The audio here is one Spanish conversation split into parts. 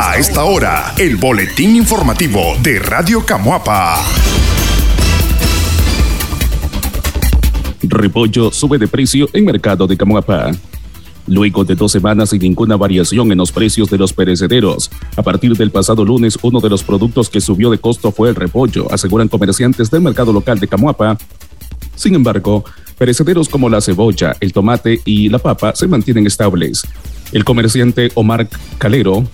A esta hora, el boletín informativo de Radio Camuapa. Repollo sube de precio en mercado de Camuapa. Luego de dos semanas sin ninguna variación en los precios de los perecederos, a partir del pasado lunes uno de los productos que subió de costo fue el repollo, aseguran comerciantes del mercado local de Camuapa. Sin embargo, perecederos como la cebolla, el tomate y la papa se mantienen estables. El comerciante Omar Calero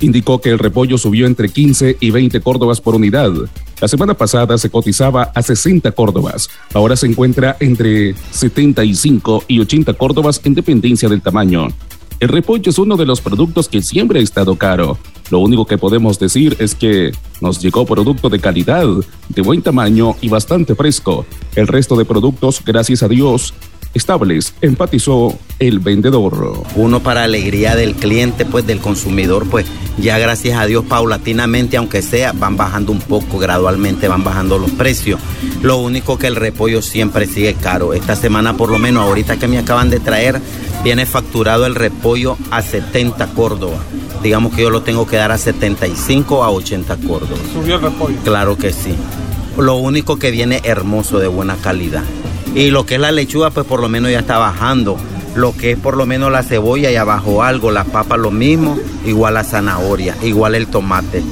indicó que el repollo subió entre 15 y 20 córdobas por unidad. La semana pasada se cotizaba a 60 córdobas. Ahora se encuentra entre 75 y 80 córdobas en dependencia del tamaño. El repollo es uno de los productos que siempre ha estado caro. Lo único que podemos decir es que nos llegó producto de calidad, de buen tamaño y bastante fresco. El resto de productos, gracias a Dios, estables, empatizó el vendedor. Uno para alegría del cliente, pues del consumidor, pues ya gracias a Dios paulatinamente, aunque sea, van bajando un poco, gradualmente van bajando los precios. Lo único que el repollo siempre sigue caro. Esta semana por lo menos, ahorita que me acaban de traer, viene facturado el repollo a 70 Córdoba. Digamos que yo lo tengo que dar a 75 a 80 Córdoba. ¿Subió el repollo? Claro que sí. Lo único que viene hermoso, de buena calidad. Y lo que es la lechuga, pues por lo menos ya está bajando. Lo que es por lo menos la cebolla ya bajó algo, la papa lo mismo, igual la zanahoria, igual el tomate.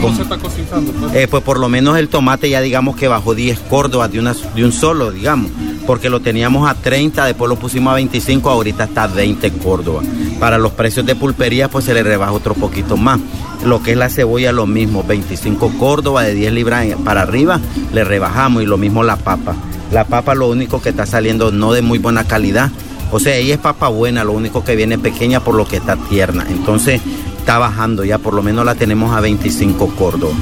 ¿Cómo se está cosechando? Pues? Eh, pues por lo menos el tomate ya digamos que bajó 10 córdobas de, una, de un solo, digamos, porque lo teníamos a 30, después lo pusimos a 25, ahorita está a 20 córdobas. Para los precios de pulpería pues se le rebaja otro poquito más. Lo que es la cebolla lo mismo, 25 córdobas de 10 libras para arriba, le rebajamos y lo mismo la papa. La papa lo único que está saliendo no de muy buena calidad. O sea, ella es papa buena, lo único que viene pequeña por lo que está tierna. Entonces está bajando, ya por lo menos la tenemos a 25 córdobas.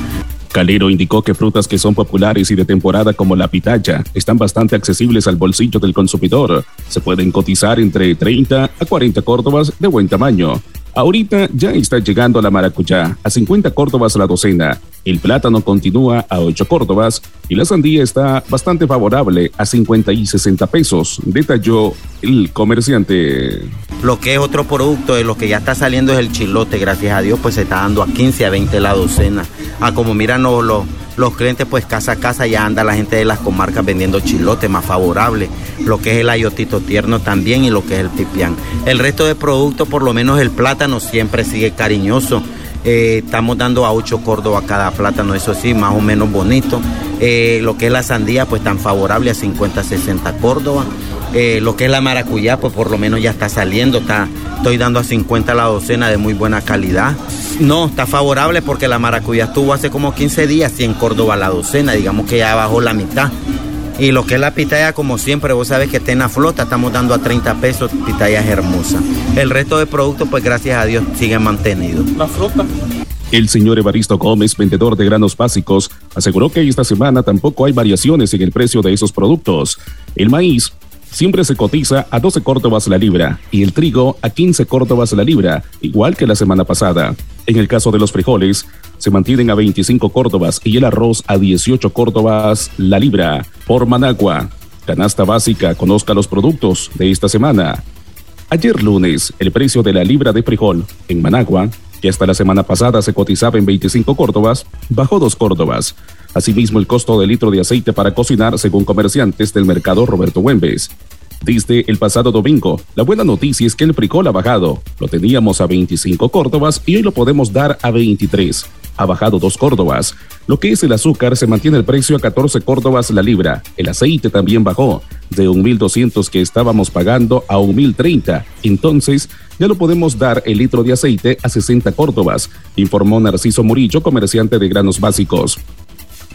Calero indicó que frutas que son populares y de temporada como la pitaya están bastante accesibles al bolsillo del consumidor. Se pueden cotizar entre 30 a 40 córdobas de buen tamaño. Ahorita ya está llegando la maracuyá a 50 córdobas la docena. El plátano continúa a 8 córdobas y la sandía está bastante favorable a 50 y 60 pesos, detalló el comerciante. Lo que es otro producto de lo que ya está saliendo es el chilote, gracias a Dios, pues se está dando a 15 a 20 la docena. Ah, como miran los, los, clientes, pues casa a casa ya anda la gente de las comarcas vendiendo chilote más favorable. Lo que es el ayotito tierno también y lo que es el pipián. El resto de productos, por lo menos el plátano, siempre sigue cariñoso. Eh, estamos dando a 8 córdobas cada plátano, eso sí, más o menos bonito. Eh, lo que es la sandía, pues tan favorable a 50, 60 córdobas. Eh, lo que es la maracuyá, pues por lo menos ya está saliendo, está, estoy dando a 50 la docena de muy buena calidad. No, está favorable porque la maracuyá estuvo hace como 15 días y en Córdoba la docena, digamos que ya bajó la mitad. Y lo que es la pitaya, como siempre, vos sabes que está en la flota, estamos dando a 30 pesos, pitaya es hermosa. El resto de productos, pues gracias a Dios, siguen mantenidos. ¿La fruta? El señor Evaristo Gómez, vendedor de granos básicos, aseguró que esta semana tampoco hay variaciones en el precio de esos productos. El maíz siempre se cotiza a 12 córdobas la libra y el trigo a 15 córdobas la libra, igual que la semana pasada. En el caso de los frijoles, se mantienen a 25 córdobas y el arroz a 18 córdobas la libra. Por Managua, canasta básica, conozca los productos de esta semana. Ayer lunes, el precio de la libra de frijol en Managua, que hasta la semana pasada se cotizaba en 25 córdobas, bajó 2 córdobas. Asimismo, el costo del litro de aceite para cocinar, según comerciantes del mercado Roberto Güembes. Desde el pasado domingo, la buena noticia es que el frijol ha bajado. Lo teníamos a 25 córdobas y hoy lo podemos dar a 23. Ha bajado 2 córdobas. Lo que es el azúcar se mantiene el precio a 14 córdobas la libra. El aceite también bajó de 1.200 que estábamos pagando a 1.030. Entonces, ya lo podemos dar el litro de aceite a 60 córdobas, informó Narciso Murillo, comerciante de granos básicos.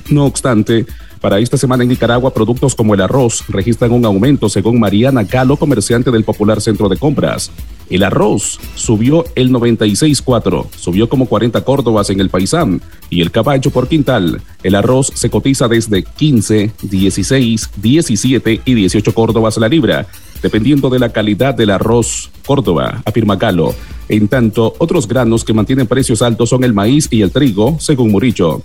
No obstante, para esta semana en Nicaragua, productos como el arroz registran un aumento, según Mariana Galo, comerciante del popular centro de compras. El arroz subió el 96.4, subió como 40 córdobas en el paisán, y el caballo por quintal. El arroz se cotiza desde 15, 16, 17 y 18 córdobas la libra, dependiendo de la calidad del arroz Córdoba, afirma Galo. En tanto, otros granos que mantienen precios altos son el maíz y el trigo, según Murillo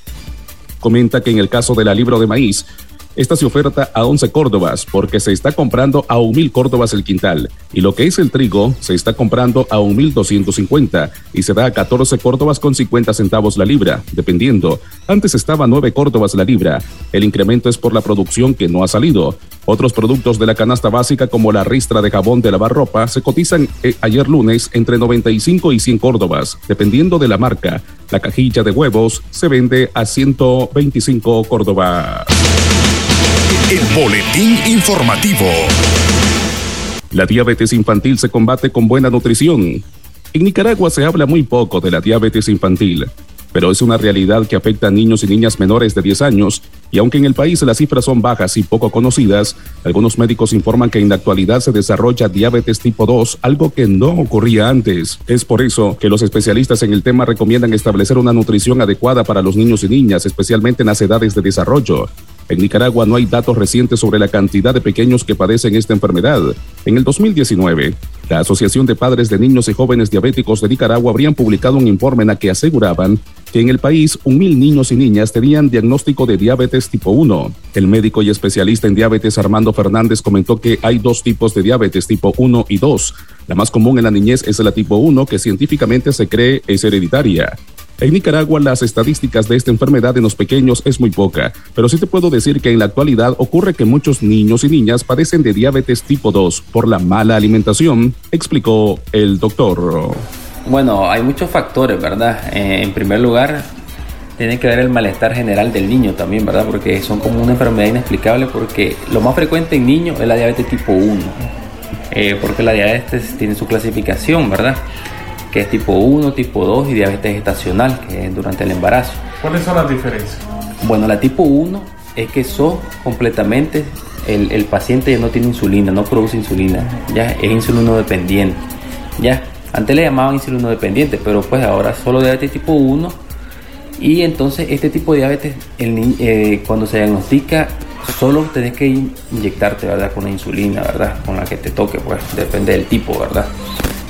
comenta que en el caso de la libra de maíz, Esta se oferta a 11 córdobas porque se está comprando a 1.000 córdobas el quintal. Y lo que es el trigo se está comprando a 1.250 y se da a 14 córdobas con 50 centavos la libra, dependiendo. Antes estaba a 9 córdobas la libra. El incremento es por la producción que no ha salido. Otros productos de la canasta básica como la ristra de jabón de lavar ropa se cotizan eh, ayer lunes entre 95 y 100 córdobas, dependiendo de la marca. La cajilla de huevos se vende a 125 córdobas. El boletín informativo. La diabetes infantil se combate con buena nutrición. En Nicaragua se habla muy poco de la diabetes infantil, pero es una realidad que afecta a niños y niñas menores de 10 años, y aunque en el país las cifras son bajas y poco conocidas, algunos médicos informan que en la actualidad se desarrolla diabetes tipo 2, algo que no ocurría antes. Es por eso que los especialistas en el tema recomiendan establecer una nutrición adecuada para los niños y niñas, especialmente en las edades de desarrollo. En Nicaragua no hay datos recientes sobre la cantidad de pequeños que padecen esta enfermedad. En el 2019, la Asociación de Padres de Niños y Jóvenes Diabéticos de Nicaragua habrían publicado un informe en el que aseguraban que en el país un mil niños y niñas tenían diagnóstico de diabetes tipo 1. El médico y especialista en diabetes Armando Fernández comentó que hay dos tipos de diabetes tipo 1 y 2. La más común en la niñez es la tipo 1, que científicamente se cree es hereditaria. En Nicaragua las estadísticas de esta enfermedad en los pequeños es muy poca, pero sí te puedo decir que en la actualidad ocurre que muchos niños y niñas padecen de diabetes tipo 2 por la mala alimentación, explicó el doctor. Bueno, hay muchos factores, ¿verdad? Eh, en primer lugar, tiene que ver el malestar general del niño también, ¿verdad? Porque son como una enfermedad inexplicable porque lo más frecuente en niños es la diabetes tipo 1, eh, porque la diabetes tiene su clasificación, ¿verdad? Que es tipo 1, tipo 2 y diabetes gestacional, que es durante el embarazo. ¿Cuáles son las diferencias? Bueno, la tipo 1 es que sos completamente, el, el paciente ya no tiene insulina, no produce insulina, ya es insulino dependiente, ya. Antes le llamaban insulino dependiente, pero pues ahora solo diabetes tipo 1. Y entonces este tipo de diabetes, el, eh, cuando se diagnostica, solo tenés que inyectarte, ¿verdad? Con la insulina, ¿verdad? Con la que te toque, pues depende del tipo, ¿verdad?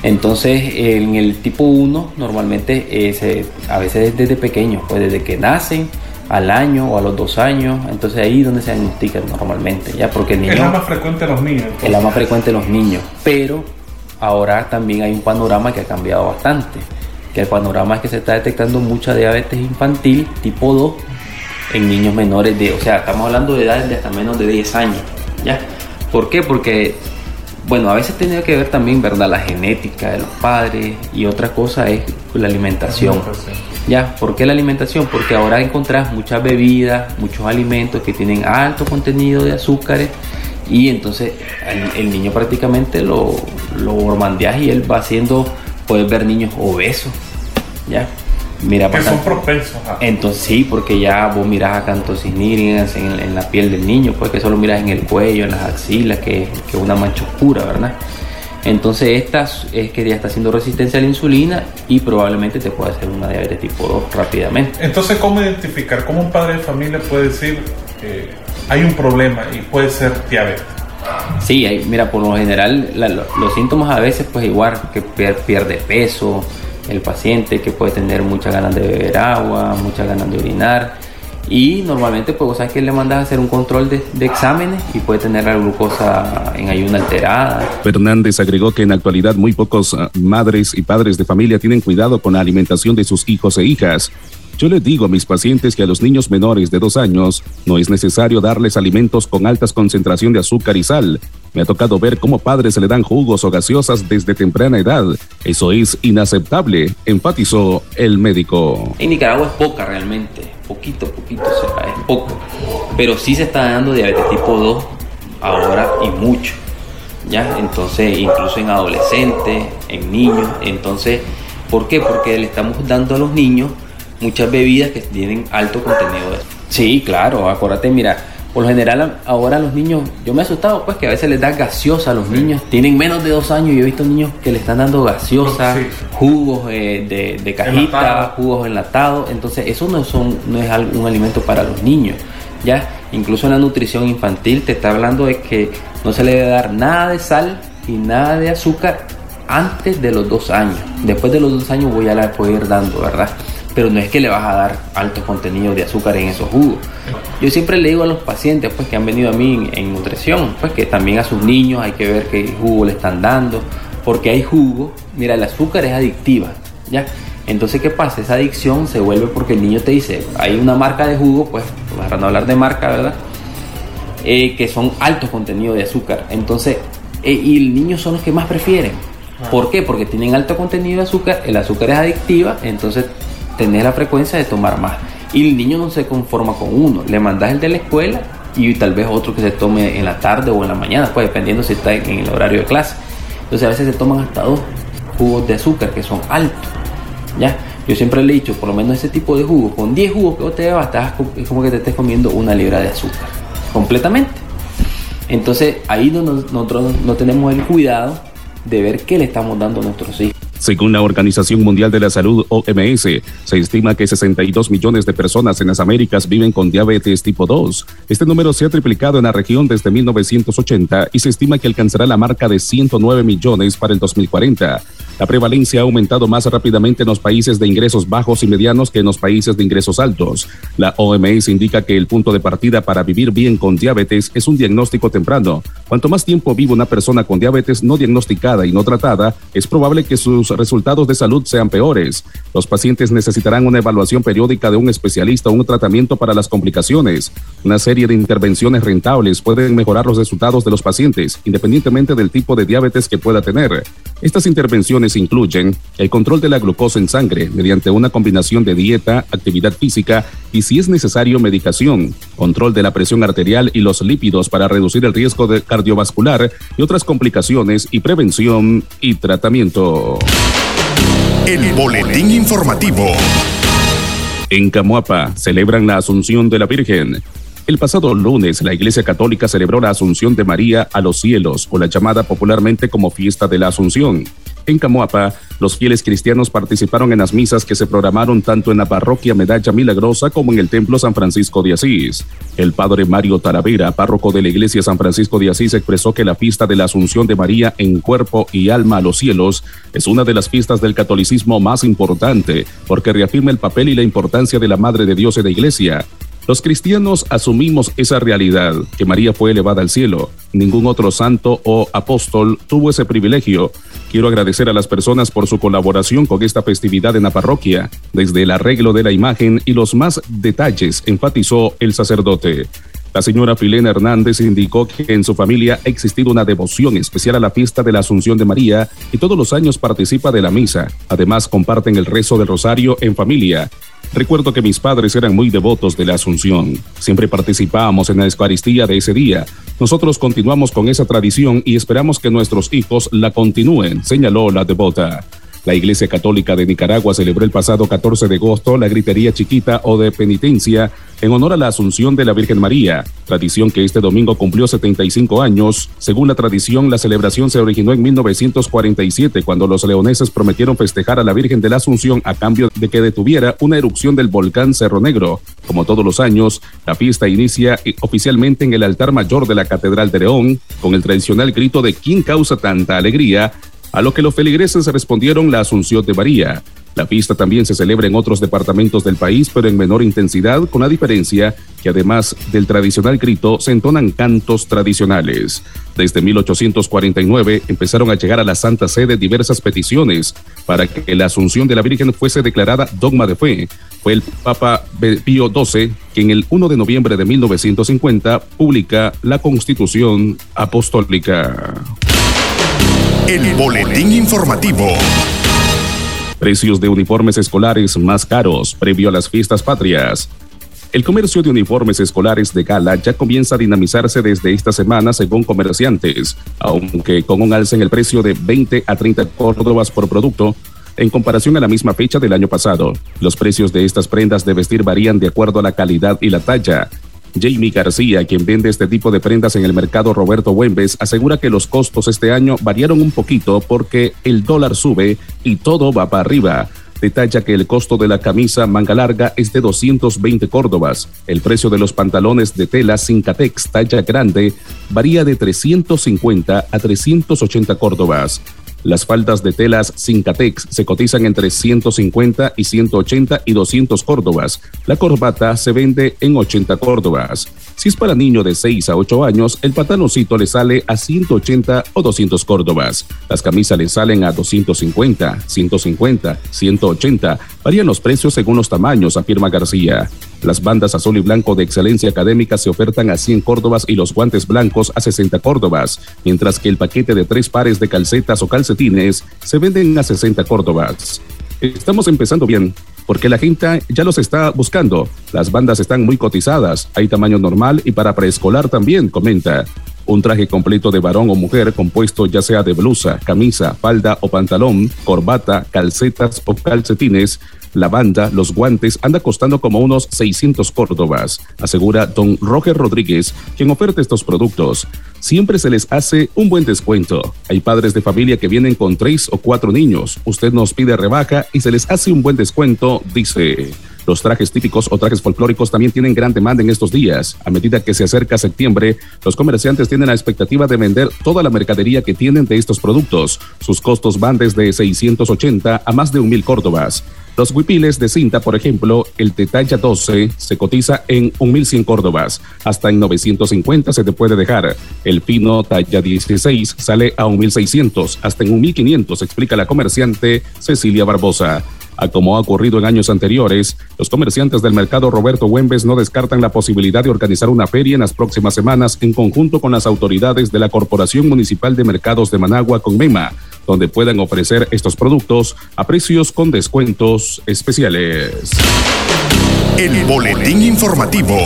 Entonces en el tipo 1 normalmente eh, a veces desde pequeños, pues desde que nacen al año o a los dos años, entonces ahí es donde se diagnostican normalmente, ya porque el niño... Es la más frecuente en los niños. Es la más frecuente en los niños, pero ahora también hay un panorama que ha cambiado bastante. Que el panorama es que se está detectando mucha diabetes infantil tipo 2 en niños menores de, o sea, estamos hablando de edades de hasta menos de 10 años, ¿ya? ¿Por qué? Porque, bueno, a veces tiene que ver también, ¿verdad? La genética de los padres y otra cosa es la alimentación. ¿Ya? ¿Por qué la alimentación? Porque ahora encontrás muchas bebidas, muchos alimentos que tienen alto contenido de azúcares y entonces el, niño prácticamente lo, lo y él va haciendo, puedes ver niños obesos, ¿ya? Mira, que son propensos Entonces sí, porque ya vos mirás a cantosinírigas en, en, la piel del niño, pues que solo miras en el cuello, en las axilas, que es una mancha oscura, ¿verdad? Entonces esta es que ya está haciendo resistencia a la insulina y probablemente te pueda hacer una diabetes tipo 2 rápidamente. Entonces, ¿cómo identificar? ¿Cómo un padre de familia puede decir, eh, hay un problema y puede ser diabetes. Sí, mira, por lo general los síntomas a veces pues igual que pierde peso el paciente, que puede tener muchas ganas de beber agua, muchas ganas de orinar y normalmente pues sabes que le mandas a hacer un control de, exámenes y puede tener la glucosa en ayuna alterada. Fernández agregó que en la actualidad muy pocos uh, madres y padres de familia tienen cuidado con la alimentación de sus hijos e hijas yo les digo a mis pacientes que a los niños menores de dos años no es necesario darles alimentos con altas concentración de azúcar y sal. Me ha tocado ver cómo padres se le dan jugos o gaseosas desde temprana edad. Eso es inaceptable, enfatizó el médico. En Nicaragua es poca realmente, poquito, poquito, es poco. Pero sí se está dando diabetes tipo 2 ahora y mucho. ¿Ya? Entonces, incluso en adolescentes, en niños. Entonces, ¿por qué? Porque le estamos dando a los niños muchas bebidas que tienen alto contenido de Sí, claro, acuérdate, mira, por lo general ahora los niños, yo me he asustado pues que a veces les da gaseosa a los niños, tienen menos de dos años y he visto niños que le están dando gaseosa, jugos eh, de, de, cajita, jugos enlatados, entonces eso no, son, no es un alimento para los niños, ya, incluso en la nutrición infantil te está hablando de que no se le debe dar nada de sal y nada de azúcar antes de los dos años, después de los dos años voy a la ir dando, ¿verdad? Pero no es que le vas a dar altos contenidos de azúcar en esos jugos. Yo siempre le digo a los pacientes pues, que han venido a mí en, nutrición, pues que también a sus niños hay que ver qué jugo le están dando, porque hay jugo, mira, el azúcar es adictiva, ¿ya? Entonces, ¿qué pasa? Esa adicción se vuelve porque el niño te dice, hay una marca de jugo, pues, para no hablar de marca, ¿verdad? Eh, que son altos contenidos de azúcar. Entonces, eh, y el niño son los que más prefieren. Ah. ¿Por qué? Porque tienen alto contenido de azúcar, el azúcar es adictiva, entonces tener la frecuencia de tomar más. Y el niño no se conforma con uno, le mandas el de la escuela y tal vez otro que se tome en la tarde o en la mañana, pues dependiendo si está en el horario de clase. Entonces a veces se toman hasta dos jugos de azúcar que son altos. ¿ya? Yo siempre le he dicho, por lo menos ese tipo de jugo, con 10 jugos que vos te bebas, es como que te estés comiendo una libra de azúcar, completamente. Entonces ahí nosotros no tenemos el cuidado de ver qué le estamos dando a nuestros hijos. Según la Organización Mundial de la Salud, OMS, se estima que 62 millones de personas en las Américas viven con diabetes tipo 2. Este número se ha triplicado en la región desde 1980 y se estima que alcanzará la marca de 109 millones para el 2040. La prevalencia ha aumentado más rápidamente en los países de ingresos bajos y medianos que en los países de ingresos altos. La OMS indica que el punto de partida para vivir bien con diabetes es un diagnóstico temprano. Cuanto más tiempo vive una persona con diabetes no diagnosticada y no tratada, es probable que sus resultados de salud sean peores. Los pacientes necesitarán una evaluación periódica de un especialista o un tratamiento para las complicaciones. Una serie de intervenciones rentables pueden mejorar los resultados de los pacientes, independientemente del tipo de diabetes que pueda tener. Estas intervenciones incluyen el control de la glucosa en sangre mediante una combinación de dieta, actividad física y, si es necesario, medicación, control de la presión arterial y los lípidos para reducir el riesgo de cardiovascular y otras complicaciones y prevención y tratamiento. El boletín informativo. En Camuapa celebran la Asunción de la Virgen. El pasado lunes, la Iglesia Católica celebró la Asunción de María a los cielos, o la llamada popularmente como Fiesta de la Asunción. En Camoapa, los fieles cristianos participaron en las misas que se programaron tanto en la parroquia Medalla Milagrosa como en el Templo San Francisco de Asís. El padre Mario Taravera, párroco de la Iglesia San Francisco de Asís, expresó que la fiesta de la Asunción de María en cuerpo y alma a los cielos es una de las fiestas del catolicismo más importante, porque reafirma el papel y la importancia de la Madre de Dios en la Iglesia. Los cristianos asumimos esa realidad, que María fue elevada al cielo. Ningún otro santo o apóstol tuvo ese privilegio. Quiero agradecer a las personas por su colaboración con esta festividad en la parroquia, desde el arreglo de la imagen y los más detalles, enfatizó el sacerdote. La señora Filena Hernández indicó que en su familia ha existido una devoción especial a la fiesta de la Asunción de María y todos los años participa de la misa. Además, comparten el rezo del rosario en familia. Recuerdo que mis padres eran muy devotos de la Asunción. Siempre participábamos en la Eucaristía de ese día. Nosotros continuamos con esa tradición y esperamos que nuestros hijos la continúen, señaló la devota. La Iglesia Católica de Nicaragua celebró el pasado 14 de agosto la gritería chiquita o de penitencia en honor a la Asunción de la Virgen María, tradición que este domingo cumplió 75 años. Según la tradición, la celebración se originó en 1947 cuando los leoneses prometieron festejar a la Virgen de la Asunción a cambio de que detuviera una erupción del volcán Cerro Negro. Como todos los años, la fiesta inicia oficialmente en el altar mayor de la Catedral de León, con el tradicional grito de ¿Quién causa tanta alegría? A lo que los feligreses respondieron la Asunción de María. La fiesta también se celebra en otros departamentos del país, pero en menor intensidad, con la diferencia que además del tradicional grito, se entonan cantos tradicionales. Desde 1849 empezaron a llegar a la Santa Sede diversas peticiones para que la Asunción de la Virgen fuese declarada dogma de fe. Fue el Papa Pío XII quien el 1 de noviembre de 1950 publica la Constitución Apostólica. El boletín informativo. Precios de uniformes escolares más caros previo a las fiestas patrias. El comercio de uniformes escolares de gala ya comienza a dinamizarse desde esta semana según comerciantes, aunque con un alza en el precio de 20 a 30 córdobas por producto, en comparación a la misma fecha del año pasado. Los precios de estas prendas de vestir varían de acuerdo a la calidad y la talla. Jamie García, quien vende este tipo de prendas en el mercado Roberto Buembes, asegura que los costos este año variaron un poquito porque el dólar sube y todo va para arriba. Detalla que el costo de la camisa manga larga es de 220 córdobas. El precio de los pantalones de tela Cincatex talla grande varía de 350 a 380 córdobas. Las faldas de telas Cincatex se cotizan entre 150 y 180 y 200 córdobas. La corbata se vende en 80 córdobas. Si es para niño de 6 a 8 años, el pantaloncito le sale a 180 o 200 córdobas. Las camisas le salen a 250, 150, 180. Varían los precios según los tamaños, afirma García. Las bandas azul y blanco de excelencia académica se ofertan a 100 córdobas y los guantes blancos a 60 córdobas, mientras que el paquete de tres pares de calcetas o calcetines se venden a 60 córdobas. Estamos empezando bien, porque la gente ya los está buscando. Las bandas están muy cotizadas, hay tamaño normal y para preescolar también, comenta. Un traje completo de varón o mujer compuesto ya sea de blusa, camisa, falda o pantalón, corbata, calcetas o calcetines la banda, los guantes, anda costando como unos 600 córdobas, asegura don Roger Rodríguez, quien oferta estos productos. Siempre se les hace un buen descuento. Hay padres de familia que vienen con tres o cuatro niños. Usted nos pide rebaja y se les hace un buen descuento, dice. Los trajes típicos o trajes folclóricos también tienen gran demanda en estos días. A medida que se acerca septiembre, los comerciantes tienen la expectativa de vender toda la mercadería que tienen de estos productos. Sus costos van desde 680 a más de 1.000 córdobas. Los huipiles de cinta, por ejemplo, el de talla 12 se cotiza en 1.100 córdobas, hasta en 950 se te puede dejar. El fino talla 16 sale a 1.600, hasta en 1.500, explica la comerciante Cecilia Barbosa. A como ha ocurrido en años anteriores, los comerciantes del mercado Roberto Güembes no descartan la posibilidad de organizar una feria en las próximas semanas en conjunto con las autoridades de la Corporación Municipal de Mercados de Managua con MEMA donde puedan ofrecer estos productos a precios con descuentos especiales. El boletín informativo.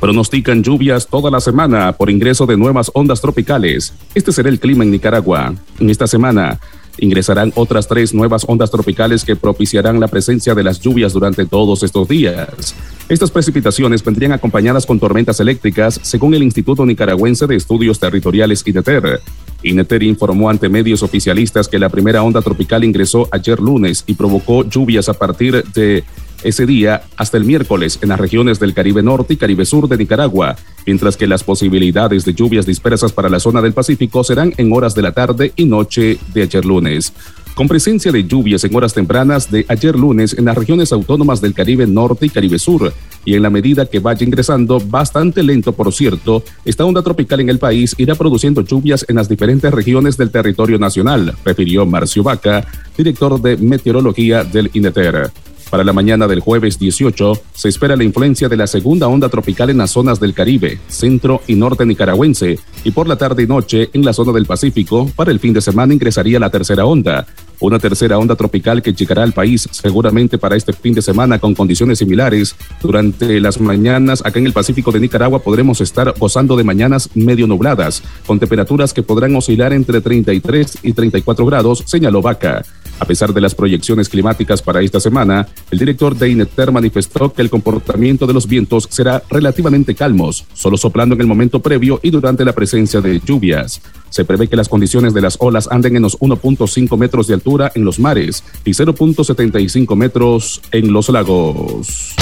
Pronostican lluvias toda la semana por ingreso de nuevas ondas tropicales. Este será el clima en Nicaragua. En esta semana, ingresarán otras tres nuevas ondas tropicales que propiciarán la presencia de las lluvias durante todos estos días. Estas precipitaciones vendrían acompañadas con tormentas eléctricas, según el Instituto Nicaragüense de Estudios Territoriales INETER. INETER informó ante medios oficialistas que la primera onda tropical ingresó ayer lunes y provocó lluvias a partir de ese día hasta el miércoles en las regiones del Caribe Norte y Caribe Sur de Nicaragua, mientras que las posibilidades de lluvias dispersas para la zona del Pacífico serán en horas de la tarde y noche de ayer lunes con presencia de lluvias en horas tempranas de ayer lunes en las regiones autónomas del Caribe Norte y Caribe Sur, y en la medida que vaya ingresando, bastante lento por cierto, esta onda tropical en el país irá produciendo lluvias en las diferentes regiones del territorio nacional, refirió Marcio Vaca, director de meteorología del INETER. Para la mañana del jueves 18 se espera la influencia de la segunda onda tropical en las zonas del Caribe, centro y norte nicaragüense y por la tarde y noche en la zona del Pacífico. Para el fin de semana ingresaría la tercera onda, una tercera onda tropical que llegará al país seguramente para este fin de semana con condiciones similares. Durante las mañanas acá en el Pacífico de Nicaragua podremos estar gozando de mañanas medio nubladas, con temperaturas que podrán oscilar entre 33 y 34 grados, señaló Vaca. A pesar de las proyecciones climáticas para esta semana, el director de INETER manifestó que el comportamiento de los vientos será relativamente calmos, solo soplando en el momento previo y durante la presencia de lluvias. Se prevé que las condiciones de las olas anden en los 1.5 metros de altura en los mares y 0.75 metros en los lagos.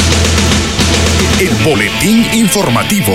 El boletín informativo.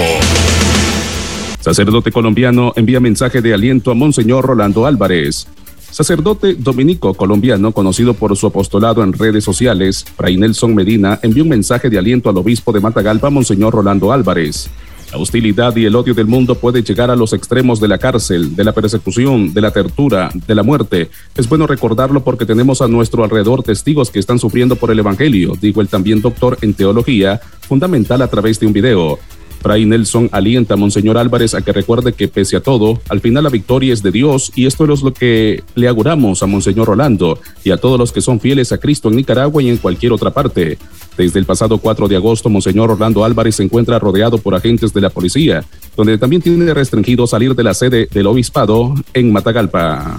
Sacerdote colombiano envía mensaje de aliento a Monseñor Rolando Álvarez. Sacerdote dominico colombiano, conocido por su apostolado en redes sociales, Fray Nelson Medina, envió un mensaje de aliento al obispo de Matagalpa, Monseñor Rolando Álvarez. La hostilidad y el odio del mundo puede llegar a los extremos de la cárcel, de la persecución, de la tortura, de la muerte. Es bueno recordarlo porque tenemos a nuestro alrededor testigos que están sufriendo por el Evangelio, dijo el también doctor en teología, fundamental a través de un video. Fray Nelson alienta a Monseñor Álvarez a que recuerde que pese a todo, al final la victoria es de Dios y esto es lo que le auguramos a Monseñor Rolando y a todos los que son fieles a Cristo en Nicaragua y en cualquier otra parte. Desde el pasado 4 de agosto, Monseñor Orlando Álvarez se encuentra rodeado por agentes de la policía, donde también tiene restringido salir de la sede del obispado en Matagalpa.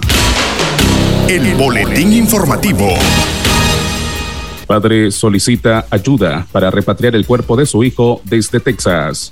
El boletín informativo. Padre solicita ayuda para repatriar el cuerpo de su hijo desde Texas.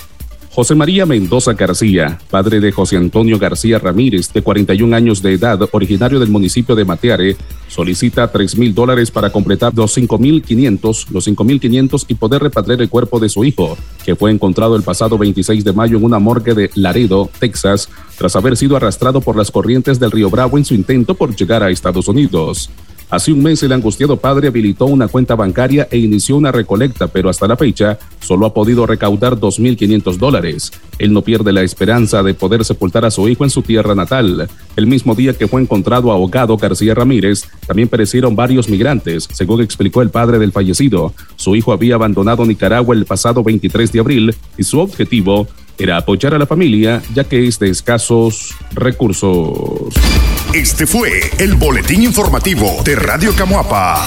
José María Mendoza García, padre de José Antonio García Ramírez, de 41 años de edad, originario del municipio de Mateare, solicita 3 mil dólares para completar los 5 mil 500, los 5 mil 500 y poder repatriar el cuerpo de su hijo, que fue encontrado el pasado 26 de mayo en una morgue de Laredo, Texas, tras haber sido arrastrado por las corrientes del río Bravo en su intento por llegar a Estados Unidos. Hace un mes el angustiado padre habilitó una cuenta bancaria e inició una recolecta, pero hasta la fecha solo ha podido recaudar 2.500 dólares. Él no pierde la esperanza de poder sepultar a su hijo en su tierra natal. El mismo día que fue encontrado ahogado García Ramírez, también perecieron varios migrantes, según explicó el padre del fallecido. Su hijo había abandonado Nicaragua el pasado 23 de abril y su objetivo era apoyar a la familia ya que es de escasos recursos. Este fue el boletín informativo de Radio Camuapa.